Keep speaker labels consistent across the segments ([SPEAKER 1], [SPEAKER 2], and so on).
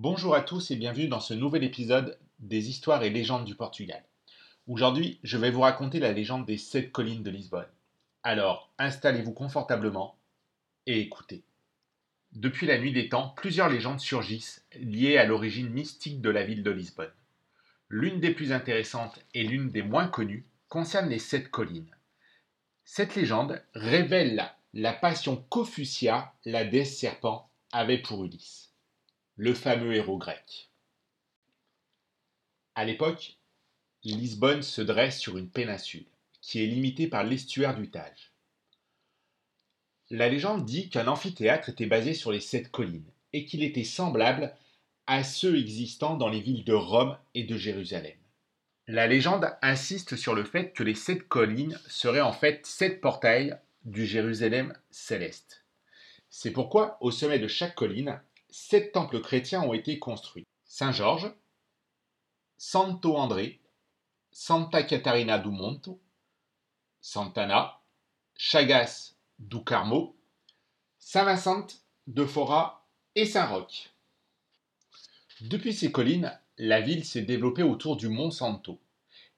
[SPEAKER 1] Bonjour à tous et bienvenue dans ce nouvel épisode des histoires et légendes du Portugal. Aujourd'hui, je vais vous raconter la légende des sept collines de Lisbonne. Alors, installez-vous confortablement et écoutez. Depuis la nuit des temps, plusieurs légendes surgissent liées à l'origine mystique de la ville de Lisbonne. L'une des plus intéressantes et l'une des moins connues concerne les sept collines. Cette légende révèle la, passion qu'Ophusia, la déesse serpent, avait pour Ulysse, le fameux héros grec. À l'époque, Lisbonne se dresse sur une péninsule qui est limitée par l'estuaire du Tage. La légende dit qu'un amphithéâtre était basé sur les sept collines et qu'il était semblable à ceux existant dans les villes de Rome et de Jérusalem. La légende insiste sur le fait que les sept collines seraient en fait sept portails du Jérusalem céleste. C'est pourquoi, au sommet de chaque colline, sept temples chrétiens ont été construits. Saint-Georges, Santo André, Santa Catarina do Monto, Santana, Chagas do Carmo, Saint-Vincent de Fora et Saint-Roch. Depuis ces collines, la ville s'est développée autour du mont Santo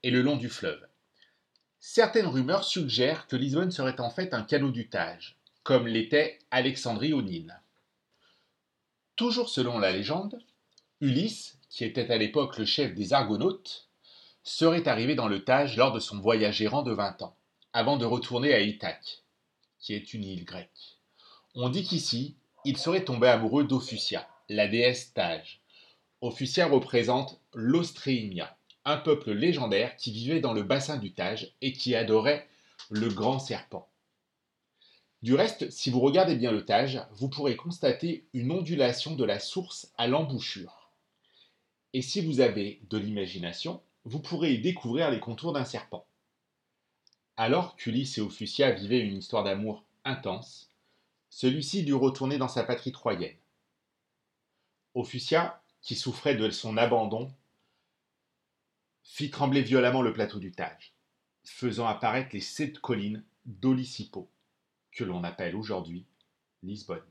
[SPEAKER 1] et le long du fleuve. Certaines rumeurs suggèrent que Lisbonne serait en fait un canot du Tage, comme l'était Alexandrie au Nil. Toujours selon la légende, Ulysse, qui était à l'époque le chef des Argonautes, serait arrivé dans le Tage lors de son voyage errant de 20 ans, avant de retourner à Ithaque, qui est une île grecque. On dit qu'ici, il serait tombé amoureux d'Ophusia, la déesse Tage, Ophusia représente l'Ostréimia, un peuple légendaire qui vivait dans le bassin du Tage et qui adorait le grand serpent. Du reste, si vous regardez bien le Tage, vous pourrez constater une ondulation de la source à l'embouchure. Et si vous avez de l'imagination, vous pourrez y découvrir les contours d'un serpent. Alors qu'Ulysse et Ophusia vivaient une histoire d'amour intense, celui-ci dut retourner dans sa patrie troyenne. Ophusia qui souffrait de son abandon, fit trembler violemment le plateau du Tage, faisant apparaître les sept collines d'Olicipo, que l'on appelle aujourd'hui Lisbonne.